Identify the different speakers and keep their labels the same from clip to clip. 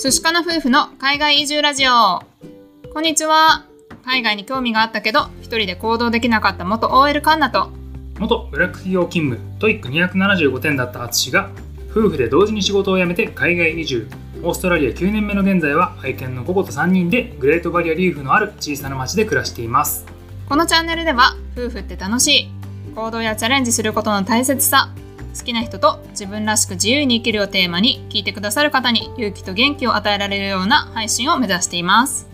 Speaker 1: 淳カンナ夫婦の海外移住ラジオ。こんにちは。海外に興味があったけど一人で行動できなかった元 OL カンナと。
Speaker 2: 元ブラック企業勤務 TOEIC 275点だった淳が夫婦で同時に仕事を辞めて海外移住。オーストラリア9年目の現在は愛犬のココと3人でグレートバリアリーフのある小さな町で暮らしています。
Speaker 1: このチャンネルでは夫婦って楽しい行動やチャレンジすることの大切さ好きな人と自分らしく自由に生きるをテーマに聞いてくださる方に勇気と元気を与えられるような配信を目指しています。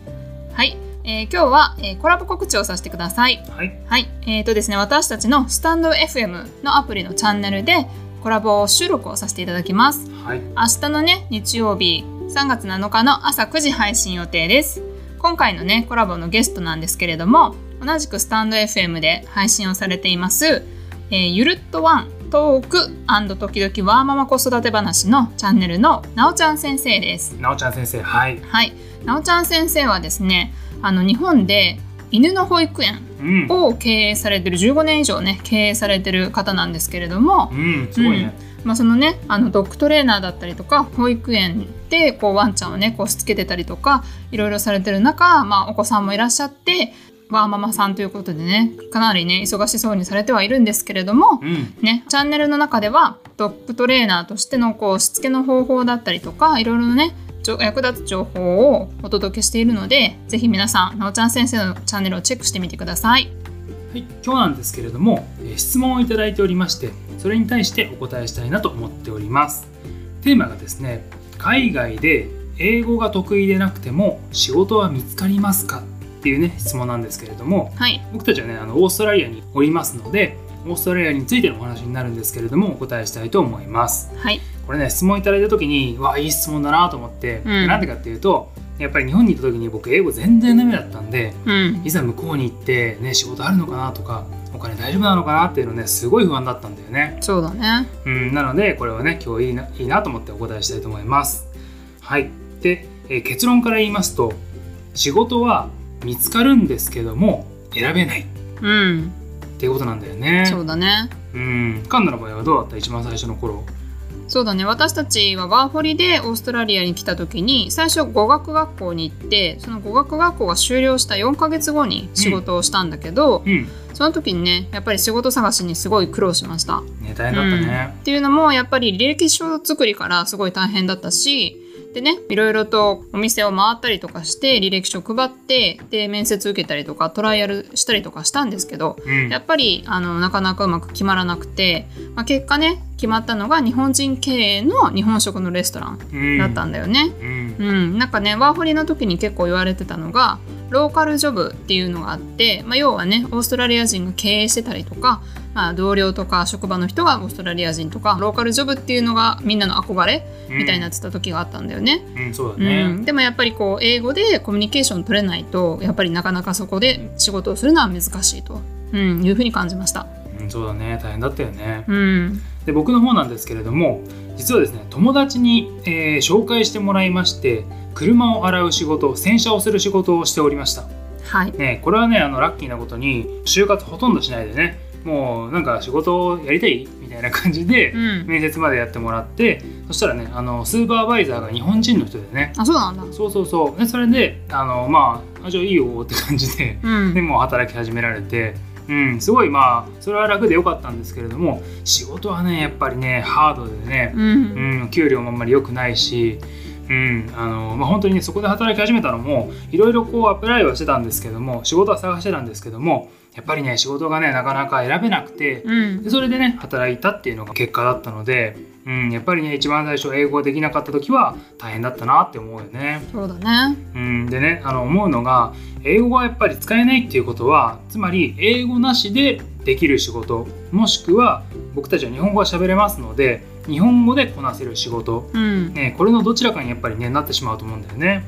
Speaker 1: はい、えー今日は、えーコラボ告知をさせてください。
Speaker 2: はい。
Speaker 1: はい、えーとですね、私たちのスタンド FM のアプリのチャンネルでコラボ収録をさせていただきます。
Speaker 2: はい。
Speaker 1: 明日のね、日曜日3月7日の朝9時配信予定です。今回のね、コラボのゲストなんですけれども、同じくスタンド FM で配信をされています、えーゆるっとワントーク時々ワーママ子育て話のチャンネルのなおちゃん先生です。
Speaker 2: なおちゃん先生はい。
Speaker 1: はい、なおちゃん先生はですね、あの日本で犬の保育園
Speaker 2: うん。
Speaker 1: を経営されてる15年以上ね経営されてる方なんですけれども、
Speaker 2: うんすごいね、
Speaker 1: まあ、そのねあのドッグトレーナーだったりとか保育園でこうワンちゃんをねこうしつけてたりとかいろいろされてる中、まあ、お子さんもいらっしゃってワーママさんということでねかなりね忙しそうにされてはいるんですけれども、
Speaker 2: うん。
Speaker 1: ね、チャンネルの中ではドッグトレーナーとしてのこうしつけの方法だったりとかいろいろね役立つ情報をお届けしているのでぜひ皆さんなおちゃん先生のチャンネルをチェックしてみてください。
Speaker 2: はい、今日なんですけれども、えー質問をいただいておりましてそれに対してお答えしたいなと思っております。テーマがですね海外で英語が得意でなくても仕事は見つかりますか？っていうね質問なんですけれども
Speaker 1: はい、
Speaker 2: 僕たちはねあのオーストラリアにおりますのでオーストラリアについてのお話になるんですけれどもお答えしたいと思います。
Speaker 1: はい、
Speaker 2: これね質問いただいた時にわあいい質問だなと思って、
Speaker 1: うん。
Speaker 2: なんでかっていうとやっぱり日本にいた時に僕英語全然ダメだったんで
Speaker 1: うん、
Speaker 2: いざ向こうに行って、ね、仕事あるのかなとかお金大丈夫なのかなっていうのねすごい不安だったんだよね、
Speaker 1: そうだね。
Speaker 2: うん、なのでこれはね今日いいないいなと思ってお答えしたいと思います。はい。で、えー結論から言いますと仕事は見つかるんですけども選べない。っ
Speaker 1: うん、
Speaker 2: ていうことなんだよね。
Speaker 1: そうだね。
Speaker 2: うん。カンナの場合はどうだった？一番最初の頃。
Speaker 1: そうだね。私たちはワーホリでオーストラリアに来た時に最初語学学校に行ってその語学学校が終了した4ヶ月後に仕事をしたんだけど、
Speaker 2: うん。
Speaker 1: その時にねやっぱり仕事探しにすごい苦労しました。
Speaker 2: ね大変だったね。
Speaker 1: っていうのもやっぱり履歴書作りからすごい大変だったしでねいろいろとお店を回ったりとかして履歴書配ってで面接受けたりとかトライアルしたりとかしたんですけど
Speaker 2: うん。
Speaker 1: やっぱりあのなかなかうまく決まらなくて、まあ、結果ね決まったのが日本人経営の日本食のレストラン
Speaker 2: うん。
Speaker 1: だったんだよね。
Speaker 2: うん。
Speaker 1: うん、なんかねワーホリの時に結構言われてたのがローカルジョブっていうのがあって、まあ、要はねオーストラリア人が経営してたりとか、まあ、同僚とか職場の人がオーストラリア人とかローカルジョブっていうのがみんなの憧れみたいになってた時があったんだよね。
Speaker 2: うんそうだ
Speaker 1: う
Speaker 2: ね
Speaker 1: ん、でもやっぱりこう英語でコミュニケーション取れないとやっぱりなかなかそこで仕事をするのは難しいと、うん、いうふうに感じました。
Speaker 2: うんそうだね。大変だったよね。
Speaker 1: うん、
Speaker 2: で僕の方なんですけれども実はですね友達に、えー紹介してもらいまして車を洗う仕事洗車をする仕事をしておりました、
Speaker 1: はい、
Speaker 2: ね、これはねあのラッキーなことに就活ほとんどしないでねもうなんか仕事をやりたいみたいな感じで
Speaker 1: うん、
Speaker 2: 面接までやってもらってそしたらねあのスーパーバイザーが日本人の人でね。
Speaker 1: あそうなんだ。
Speaker 2: そうそうそう。でそれであのまああじゃあいいよって感じで
Speaker 1: うん。
Speaker 2: でもう働き始められて、うん、すごいまあそれは楽でよかったんですけれども仕事はねやっぱりねハードでね、
Speaker 1: うん。
Speaker 2: うん、給料もあんまり良くないし、うんあのまあ、本当にねそこで働き始めたのもいろいろこうアプライはしてたんですけども仕事は探してたんですけどもやっぱりね仕事がねなかなか選べなくて
Speaker 1: うん
Speaker 2: でそれでね働いたっていうのが結果だったので、うん、やっぱりね一番最初英語ができなかった時は大変だったなって思うよね。
Speaker 1: そうだね。
Speaker 2: うん、でねあの思うのが英語がやっぱり使えないっていうことはつまり英語なしでできる仕事もしくは僕たちは日本語が喋れますので日本語でこなせる仕事、
Speaker 1: うん、
Speaker 2: ね、これのどちらかにやっぱりねなってしまうと思うんだよね。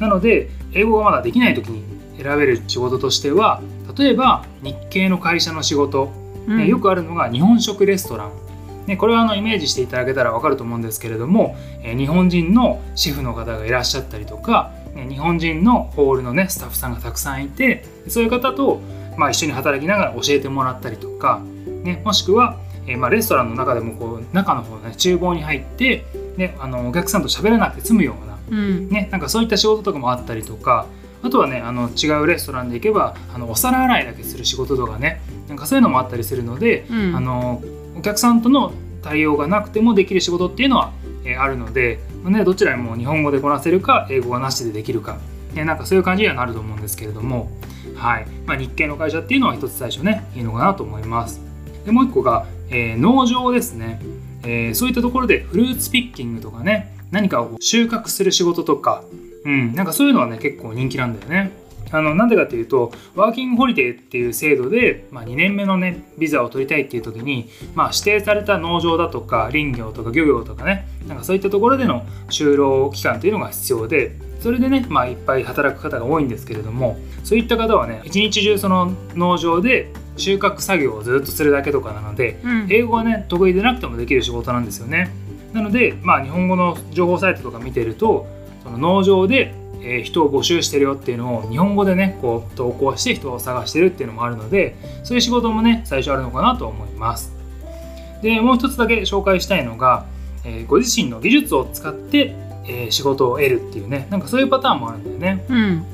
Speaker 2: なので英語がまだできない時に選べる仕事としては例えば日系の会社の仕事、
Speaker 1: うん。
Speaker 2: ねよくあるのが日本食レストラン。ね、これはあのイメージしていただけたら分かると思うんですけれども、えー日本人のシェフの方がいらっしゃったりとか、ね日本人のホールの、ね、スタッフさんがたくさんいてそういう方と、まあ、一緒に働きながら教えてもらったりとか、ね、もしくは、えーまあ、レストランの中でもこう中の方、ね、厨房に入って、ね、あのお客さんと喋らなくて済むような
Speaker 1: うん。
Speaker 2: ね、なんかそういった仕事とかもあったりとかあとはねあの違うレストランで行けばあのお皿洗いだけする仕事とかねなんかそういうのもあったりするので、
Speaker 1: うん。
Speaker 2: あのお客さんとの対応がなくてもできる仕事っていうのは、えーあるので、まあね、どちらにも日本語でこなせるか英語がなしでできるか、ね、なんかそういう感じにはなると思うんですけれども、はい。まあ、日系の会社っていうのは一つ最初ねいいのかなと思います。でもう一個が、えー農場ですね、えーそういったところでフルーツピッキングとかね何かを収穫する仕事とか、うん、なんかそういうのはね結構人気なんだよね。あのなんでかっていうとワーキングホリデーっていう制度で、まあ、2年目のねビザを取りたいっていう時に、まあ、指定された農場だとか林業とか漁業とかねなんかそういったところでの就労期間っていうのが必要でそれでね、まあ、いっぱい働く方が多いんですけれどもそういった方はね一日中その農場で収穫作業をずっとするだけとかなので
Speaker 1: うん。
Speaker 2: 英語がね得意でなくてもできる仕事なんですよね。なので、まあ、日本語の情報サイトとか見てるとその農場で、えー人を募集してるよっていうのを日本語でねこう投稿して人を探してるっていうのもあるのでそういう仕事もね最初あるのかなと思います。でもう一つだけ紹介したいのが、えーご自身の技術を使って、えー仕事を得るっていうねなんかそういうパターンもあるんだよね。
Speaker 1: うん。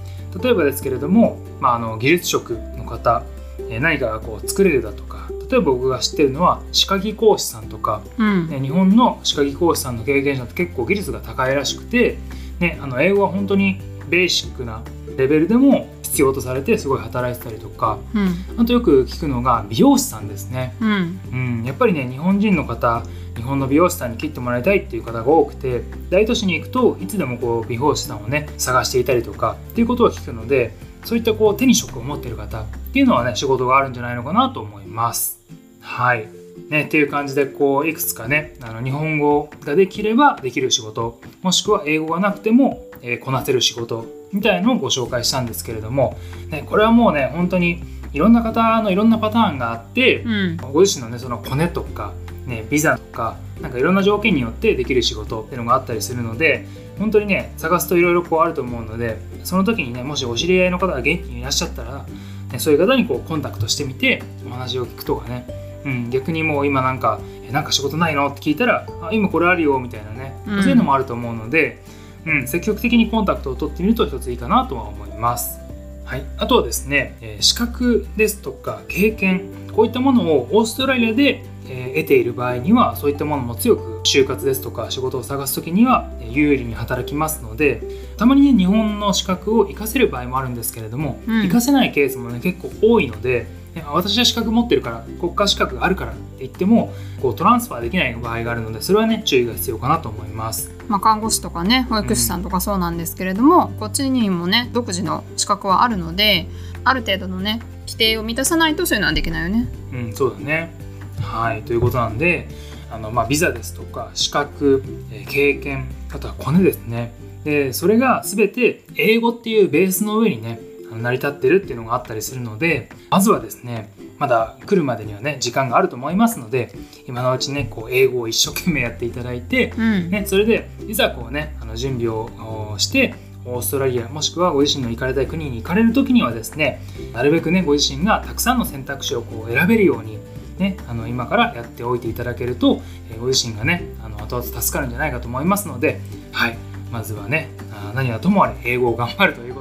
Speaker 2: 例えばですけれども、まあ、あの技術職の方、えー何かがこう作れるだとか例えば僕が知ってるのは歯科技講師さんとか、
Speaker 1: うん。
Speaker 2: ね、日本の歯科技講師さんの経験者って結構技術が高いらしくて、ね、あの英語は本当にベーシックなレベルでも必要とされてすごい働いてたりとか。
Speaker 1: うん。
Speaker 2: あとよく聞くのが美容師さんですね、
Speaker 1: うん。
Speaker 2: うん、やっぱりね日本人の方日本の美容師さんに切ってもらいたいっていう方が多くて大都市に行くといつでもこう美容師さんをね探していたりとかっていうことを聞くのでそういったこう手に職を持っている方っていうのはね仕事があるんじゃないのかなと思います。はいね、っていう感じでこういくつかねあの日本語ができればできる仕事もしくは英語がなくても、えーこなせる仕事みたいのをご紹介したんですけれども、ね、これはもうね本当にいろんな方のいろんなパターンがあって、
Speaker 1: うん。
Speaker 2: ご自身のねそのコネとか、ね、ビザとかなんかいろんな条件によってできる仕事っていうのがあったりするので本当にね探すといろいろこうあると思うのでその時にねもしお知り合いの方が元気にいらっしゃったら、ね、そういう方にこうコンタクトしてみてお話を聞くとかね、うん、逆にもう今なんか「えなんか仕事ないの?」って聞いたら「あ今これあるよ」みたいなね、
Speaker 1: うん
Speaker 2: そういうのもあると思うので、うん、積極的にコンタクトを取ってみると一ついいかなとは思います。はい、あとはですね、えー資格ですとか経験こういったものをオーストラリアで、えー得ている場合にはそういったものも強く就活ですとか仕事を探す時にはえー有利に働きますのでたまにね日本の資格を活かせる場合もあるんですけれども、
Speaker 1: うん
Speaker 2: 活かせないケースもね結構多いのでね私は資格持ってるから国家資格があるからって言ってもこうトランスファーできない場合があるのでそれはね注意が必要かなと思います。
Speaker 1: まあ、看護師とかね保育士さんとかそうなんですけれども、こっちにもね独自の資格はあるのである程度のね規定を満たさないとそういうのはできないよね。
Speaker 2: うん、そうだね。はい、ということなんで、あのまあ、ビザですとか資格、えー経験、あとはコネですね。で、それが全て英語っていうベースの上にね、成り立ってるっていうのがあったりするので、まずはですね、まだ来るまでにはね、時間があると思いますので、今のうちね、こう英語を一生懸命やっていただいて、
Speaker 1: うん。
Speaker 2: ね、それでいざこうねあの準備をおしてオーストラリアもしくはご自身の行かれたい国に行かれる時にはですねなるべくねご自身がたくさんの選択肢をこう選べるように、ね、あの今からやっておいていただけると、えーご自身がねあの後々助かるんじゃないかと思いますので、はい、まずはね何はともあれ英語を頑張るという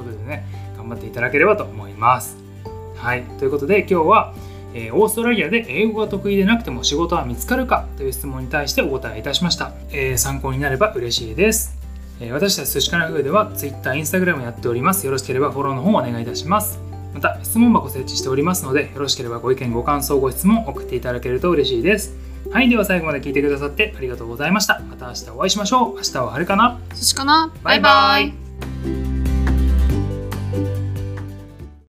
Speaker 2: 頑張っていただければと思います。はい、ということで今日はえーオーストラリアで英語が得意でなくても仕事は見つかるかという質問に対してお答えいたしました、えー参考になれば嬉しいです、えー私たち寿司かな夫婦では Twitter、Instagram やっております。よろしければフォローの方お願いいたします。また質問箱設置しておりますのでよろしければご意見ご感想ご質問送っていただけると嬉しいです。はい。では最後まで聞いてくださってありがとうございました。また明日お会いしましょう。明日は晴れかな？
Speaker 1: 寿司かな？
Speaker 2: バイバイ